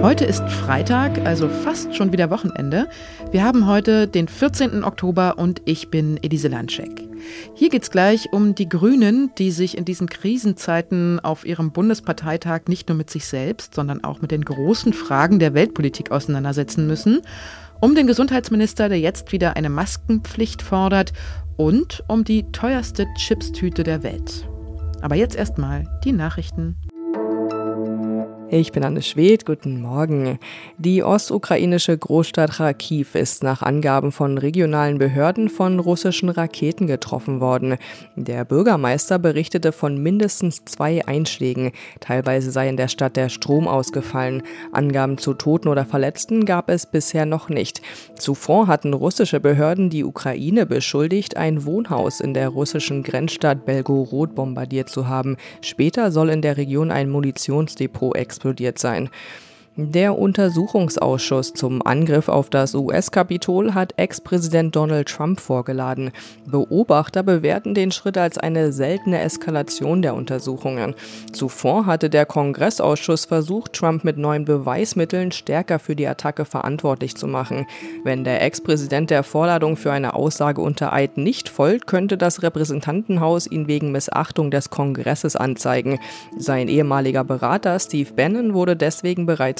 Heute ist Freitag, also fast schon wieder Wochenende. Wir haben heute den 14. Oktober und ich bin Elise Landschek. Hier geht es gleich um die Grünen, die sich in diesen Krisenzeiten auf ihrem Bundesparteitag nicht nur mit sich selbst, sondern auch mit den großen Fragen der Weltpolitik auseinandersetzen müssen. Um den Gesundheitsminister, der jetzt wieder eine Maskenpflicht fordert und um die teuerste Chipstüte der Welt. Aber jetzt erstmal die Nachrichten ich bin Anne Schwedt, guten Morgen. Die ostukrainische Großstadt Kharkiv ist nach Angaben von regionalen Behörden von russischen Raketen getroffen worden. Der Bürgermeister berichtete von mindestens zwei Einschlägen. Teilweise sei in der Stadt der Strom ausgefallen. Angaben zu Toten oder Verletzten gab es bisher noch nicht. Zuvor hatten russische Behörden die Ukraine beschuldigt, ein Wohnhaus in der russischen Grenzstadt Belgorod bombardiert zu haben. Später soll in der Region ein Munitionsdepot explodieren explodiert sein. Der Untersuchungsausschuss zum Angriff auf das US-Kapitol hat Ex-Präsident Donald Trump vorgeladen. Beobachter bewerten den Schritt als eine seltene Eskalation der Untersuchungen. Zuvor hatte der Kongressausschuss versucht, Trump mit neuen Beweismitteln stärker für die Attacke verantwortlich zu machen. Wenn der Ex-Präsident der Vorladung für eine Aussage unter Eid nicht folgt, könnte das Repräsentantenhaus ihn wegen Missachtung des Kongresses anzeigen. Sein ehemaliger Berater Steve Bannon wurde deswegen bereits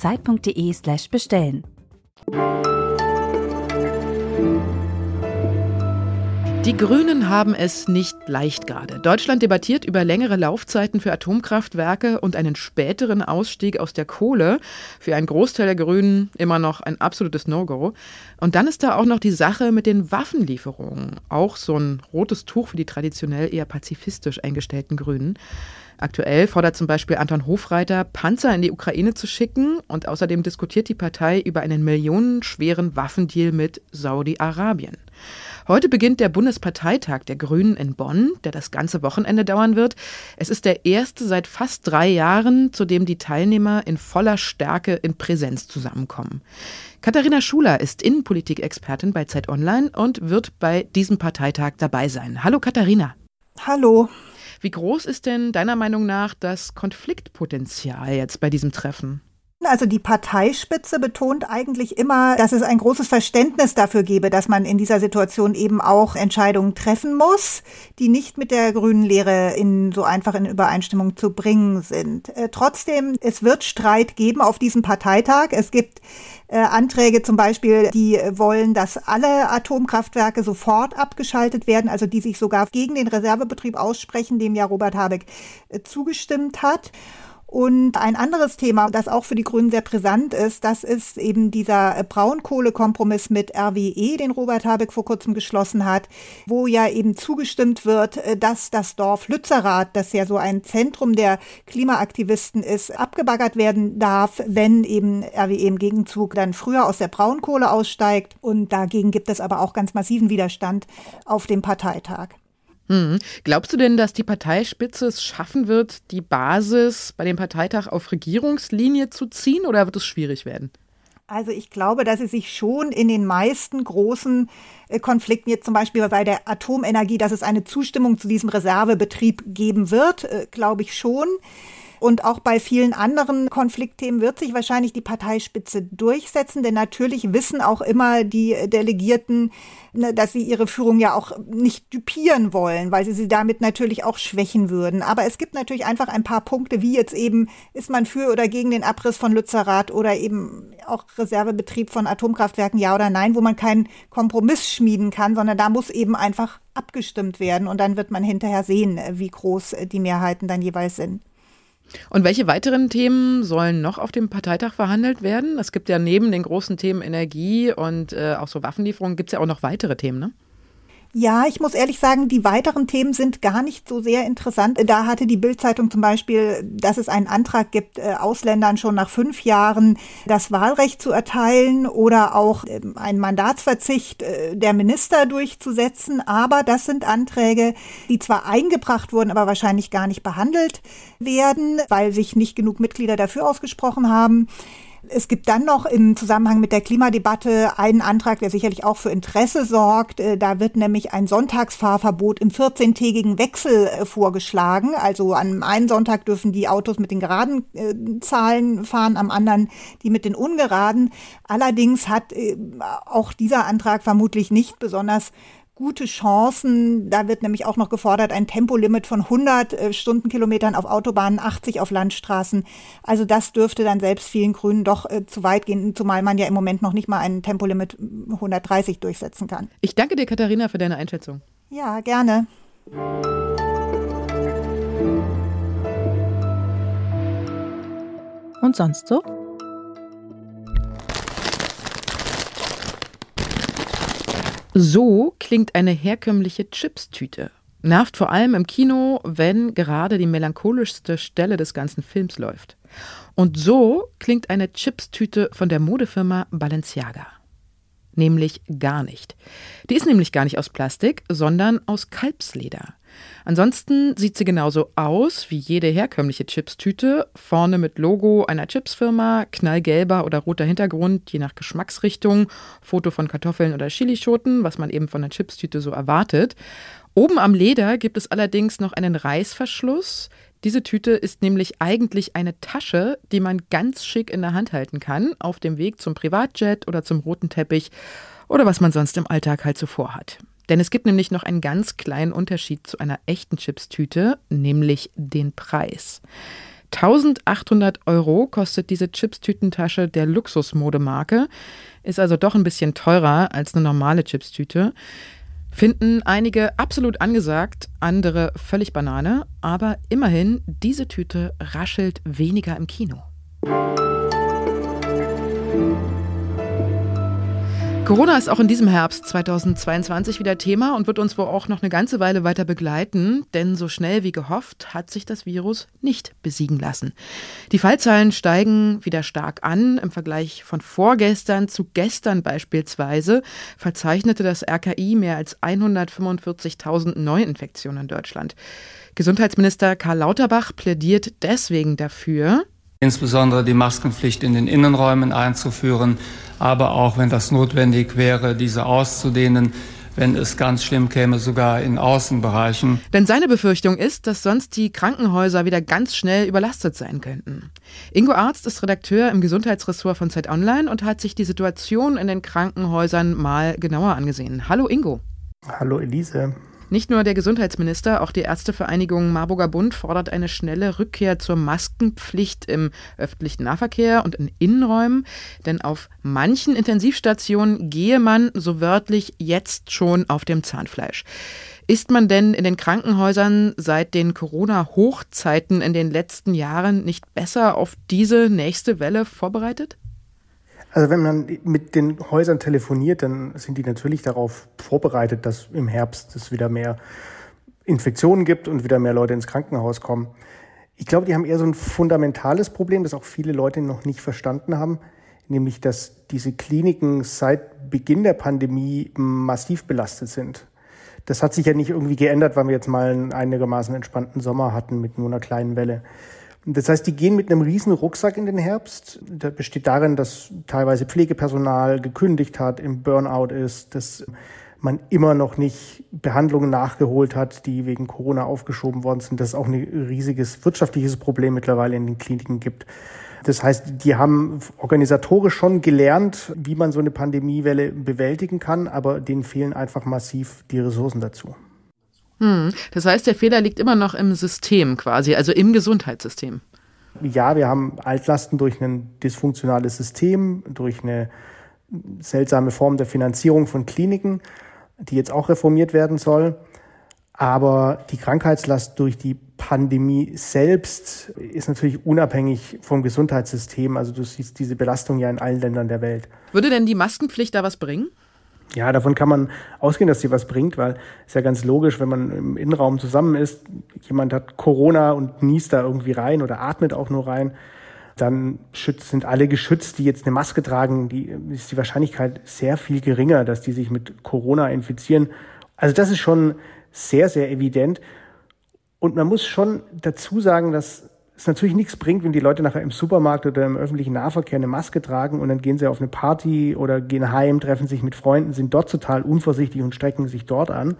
zeit.de/slash bestellen. Die Grünen haben es nicht leicht gerade. Deutschland debattiert über längere Laufzeiten für Atomkraftwerke und einen späteren Ausstieg aus der Kohle. Für einen Großteil der Grünen immer noch ein absolutes No-Go. Und dann ist da auch noch die Sache mit den Waffenlieferungen. Auch so ein rotes Tuch für die traditionell eher pazifistisch eingestellten Grünen. Aktuell fordert zum Beispiel Anton Hofreiter, Panzer in die Ukraine zu schicken und außerdem diskutiert die Partei über einen millionenschweren Waffendeal mit Saudi-Arabien. Heute beginnt der Bundesparteitag der Grünen in Bonn, der das ganze Wochenende dauern wird. Es ist der erste seit fast drei Jahren, zu dem die Teilnehmer in voller Stärke in Präsenz zusammenkommen. Katharina Schuler ist Innenpolitik-Expertin bei Zeit Online und wird bei diesem Parteitag dabei sein. Hallo Katharina. Hallo. Wie groß ist denn deiner Meinung nach das Konfliktpotenzial jetzt bei diesem Treffen? Also die Parteispitze betont eigentlich immer, dass es ein großes Verständnis dafür gebe, dass man in dieser Situation eben auch Entscheidungen treffen muss, die nicht mit der grünen Lehre in so einfach in Übereinstimmung zu bringen sind. Äh, trotzdem, es wird Streit geben auf diesem Parteitag. Es gibt äh, Anträge zum Beispiel, die wollen, dass alle Atomkraftwerke sofort abgeschaltet werden, also die sich sogar gegen den Reservebetrieb aussprechen, dem ja Robert Habeck äh, zugestimmt hat. Und ein anderes Thema, das auch für die Grünen sehr brisant ist, das ist eben dieser Braunkohlekompromiss mit RWE, den Robert Habeck vor kurzem geschlossen hat, wo ja eben zugestimmt wird, dass das Dorf Lützerath, das ja so ein Zentrum der Klimaaktivisten ist, abgebaggert werden darf, wenn eben RWE im Gegenzug dann früher aus der Braunkohle aussteigt. Und dagegen gibt es aber auch ganz massiven Widerstand auf dem Parteitag. Hm. Glaubst du denn, dass die Parteispitze es schaffen wird, die Basis bei dem Parteitag auf Regierungslinie zu ziehen oder wird es schwierig werden? Also ich glaube, dass es sich schon in den meisten großen äh, Konflikten, jetzt zum Beispiel bei der Atomenergie, dass es eine Zustimmung zu diesem Reservebetrieb geben wird, äh, glaube ich schon. Und auch bei vielen anderen Konfliktthemen wird sich wahrscheinlich die Parteispitze durchsetzen, denn natürlich wissen auch immer die Delegierten, ne, dass sie ihre Führung ja auch nicht dupieren wollen, weil sie sie damit natürlich auch schwächen würden. Aber es gibt natürlich einfach ein paar Punkte, wie jetzt eben, ist man für oder gegen den Abriss von Lützerath oder eben auch Reservebetrieb von Atomkraftwerken, ja oder nein, wo man keinen Kompromiss schmieden kann, sondern da muss eben einfach abgestimmt werden und dann wird man hinterher sehen, wie groß die Mehrheiten dann jeweils sind. Und welche weiteren Themen sollen noch auf dem Parteitag verhandelt werden? Es gibt ja neben den großen Themen Energie und äh, auch so Waffenlieferungen, gibt es ja auch noch weitere Themen, ne? Ja, ich muss ehrlich sagen, die weiteren Themen sind gar nicht so sehr interessant. Da hatte die Bildzeitung zum Beispiel, dass es einen Antrag gibt, äh, Ausländern schon nach fünf Jahren das Wahlrecht zu erteilen oder auch ähm, einen Mandatsverzicht äh, der Minister durchzusetzen. Aber das sind Anträge, die zwar eingebracht wurden, aber wahrscheinlich gar nicht behandelt werden, weil sich nicht genug Mitglieder dafür ausgesprochen haben. Es gibt dann noch im Zusammenhang mit der Klimadebatte einen Antrag, der sicherlich auch für Interesse sorgt. Äh, da wird nämlich ein Sonntagsfahrverbot im 14-tägigen Wechsel äh, vorgeschlagen. Also an einem Sonntag dürfen die Autos mit den geraden äh, Zahlen fahren, am anderen die mit den ungeraden. Allerdings hat auch dieser Antrag vermutlich nicht besonders gute Chancen. Da wird nämlich auch noch gefordert, ein Tempolimit von 100 äh, Stundenkilometern auf Autobahnen, 80 auf Landstraßen. Also das dürfte dann selbst vielen Grünen doch äh, zu weit gehen, zumal man ja im Moment noch nicht mal ein Tempolimit 130 durchsetzen kann. Ich danke dir, Katharina, für deine Einschätzung. Ja, gerne. Und sonst so? So klingt eine herkömmliche Chipstüte. Nervt vor allem im Kino, wenn gerade die melancholischste Stelle des ganzen Films läuft. Und so klingt eine Chipstüte von der Modefirma Balenciaga. Nämlich gar nicht. Die ist nämlich gar nicht aus Plastik, sondern aus Kalbsleder. Ansonsten sieht sie genauso aus wie jede herkömmliche Chipstüte, vorne mit Logo einer Chipsfirma, knallgelber oder roter Hintergrund, je nach Geschmacksrichtung, Foto von Kartoffeln oder Chilischoten, was man eben von einer Chipstüte so erwartet. Oben am Leder gibt es allerdings noch einen Reißverschluss. Diese Tüte ist nämlich eigentlich eine Tasche, die man ganz schick in der Hand halten kann, auf dem Weg zum Privatjet oder zum roten Teppich oder was man sonst im Alltag halt so vorhat. Denn es gibt nämlich noch einen ganz kleinen Unterschied zu einer echten Chipstüte, nämlich den Preis. 1800 Euro kostet diese Chipstütentasche der Luxusmodemarke, ist also doch ein bisschen teurer als eine normale Chipstüte. Finden einige absolut angesagt, andere völlig Banane, aber immerhin, diese Tüte raschelt weniger im Kino. Corona ist auch in diesem Herbst 2022 wieder Thema und wird uns wohl auch noch eine ganze Weile weiter begleiten, denn so schnell wie gehofft hat sich das Virus nicht besiegen lassen. Die Fallzahlen steigen wieder stark an. Im Vergleich von vorgestern zu gestern beispielsweise verzeichnete das RKI mehr als 145.000 Neuinfektionen in Deutschland. Gesundheitsminister Karl Lauterbach plädiert deswegen dafür, insbesondere die Maskenpflicht in den Innenräumen einzuführen, aber auch, wenn das notwendig wäre, diese auszudehnen, wenn es ganz schlimm käme, sogar in Außenbereichen. Denn seine Befürchtung ist, dass sonst die Krankenhäuser wieder ganz schnell überlastet sein könnten. Ingo Arzt ist Redakteur im Gesundheitsressort von Zeit Online und hat sich die Situation in den Krankenhäusern mal genauer angesehen. Hallo Ingo. Hallo Elise. Nicht nur der Gesundheitsminister, auch die Ärztevereinigung Marburger Bund fordert eine schnelle Rückkehr zur Maskenpflicht im öffentlichen Nahverkehr und in Innenräumen. Denn auf manchen Intensivstationen gehe man so wörtlich jetzt schon auf dem Zahnfleisch. Ist man denn in den Krankenhäusern seit den Corona-Hochzeiten in den letzten Jahren nicht besser auf diese nächste Welle vorbereitet? Also wenn man mit den Häusern telefoniert, dann sind die natürlich darauf vorbereitet, dass im Herbst es wieder mehr Infektionen gibt und wieder mehr Leute ins Krankenhaus kommen. Ich glaube, die haben eher so ein fundamentales Problem, das auch viele Leute noch nicht verstanden haben, nämlich dass diese Kliniken seit Beginn der Pandemie massiv belastet sind. Das hat sich ja nicht irgendwie geändert, weil wir jetzt mal einen einigermaßen entspannten Sommer hatten mit nur einer kleinen Welle. Das heißt, die gehen mit einem riesen Rucksack in den Herbst. Der besteht darin, dass teilweise Pflegepersonal gekündigt hat, im Burnout ist, dass man immer noch nicht Behandlungen nachgeholt hat, die wegen Corona aufgeschoben worden sind, dass es auch ein riesiges wirtschaftliches Problem mittlerweile in den Kliniken gibt. Das heißt, die haben organisatorisch schon gelernt, wie man so eine Pandemiewelle bewältigen kann, aber denen fehlen einfach massiv die Ressourcen dazu. Hm. Das heißt, der Fehler liegt immer noch im System quasi, also im Gesundheitssystem. Ja, wir haben Altlasten durch ein dysfunktionales System, durch eine seltsame Form der Finanzierung von Kliniken, die jetzt auch reformiert werden soll. Aber die Krankheitslast durch die Pandemie selbst ist natürlich unabhängig vom Gesundheitssystem. Also du siehst diese Belastung ja in allen Ländern der Welt. Würde denn die Maskenpflicht da was bringen? Ja, davon kann man ausgehen, dass sie was bringt, weil es ja ganz logisch, wenn man im Innenraum zusammen ist, jemand hat Corona und niest da irgendwie rein oder atmet auch nur rein, dann sind alle geschützt, die jetzt eine Maske tragen, die ist die Wahrscheinlichkeit sehr viel geringer, dass die sich mit Corona infizieren. Also das ist schon sehr, sehr evident. Und man muss schon dazu sagen, dass es natürlich nichts bringt, wenn die Leute nachher im Supermarkt oder im öffentlichen Nahverkehr eine Maske tragen und dann gehen sie auf eine Party oder gehen heim, treffen sich mit Freunden, sind dort total unvorsichtig und strecken sich dort an.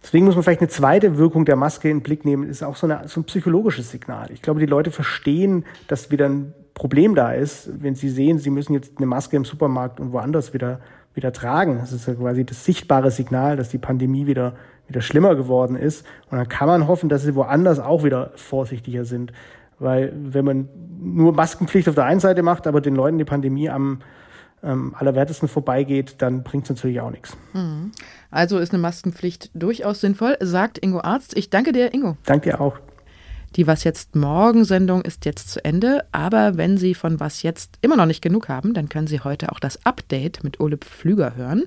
Deswegen muss man vielleicht eine zweite Wirkung der Maske in den Blick nehmen, ist auch so, eine, so ein psychologisches Signal. Ich glaube, die Leute verstehen, dass wieder ein Problem da ist, wenn sie sehen, sie müssen jetzt eine Maske im Supermarkt und woanders wieder, wieder tragen. Das ist ja quasi das sichtbare Signal, dass die Pandemie wieder wieder schlimmer geworden ist. Und dann kann man hoffen, dass sie woanders auch wieder vorsichtiger sind. Weil wenn man nur Maskenpflicht auf der einen Seite macht, aber den Leuten die Pandemie am ähm, allerwertesten vorbeigeht, dann bringt es natürlich auch nichts. Mhm. Also ist eine Maskenpflicht durchaus sinnvoll, sagt Ingo Arzt. Ich danke dir, Ingo. Danke dir auch. Die Was jetzt morgen Sendung ist jetzt zu Ende, aber wenn Sie von Was jetzt immer noch nicht genug haben, dann können Sie heute auch das Update mit Ole Pflüger hören.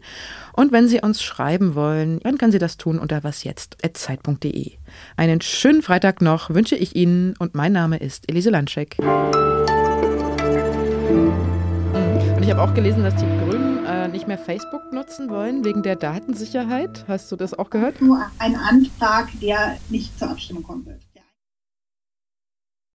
Und wenn Sie uns schreiben wollen, dann können Sie das tun unter wasjetzt@zeit.de. Einen schönen Freitag noch wünsche ich Ihnen und mein Name ist Elise Landscheck. Und ich habe auch gelesen, dass die Grünen äh, nicht mehr Facebook nutzen wollen wegen der Datensicherheit. Hast du das auch gehört? Nur ein Antrag, der nicht zur Abstimmung kommen wird.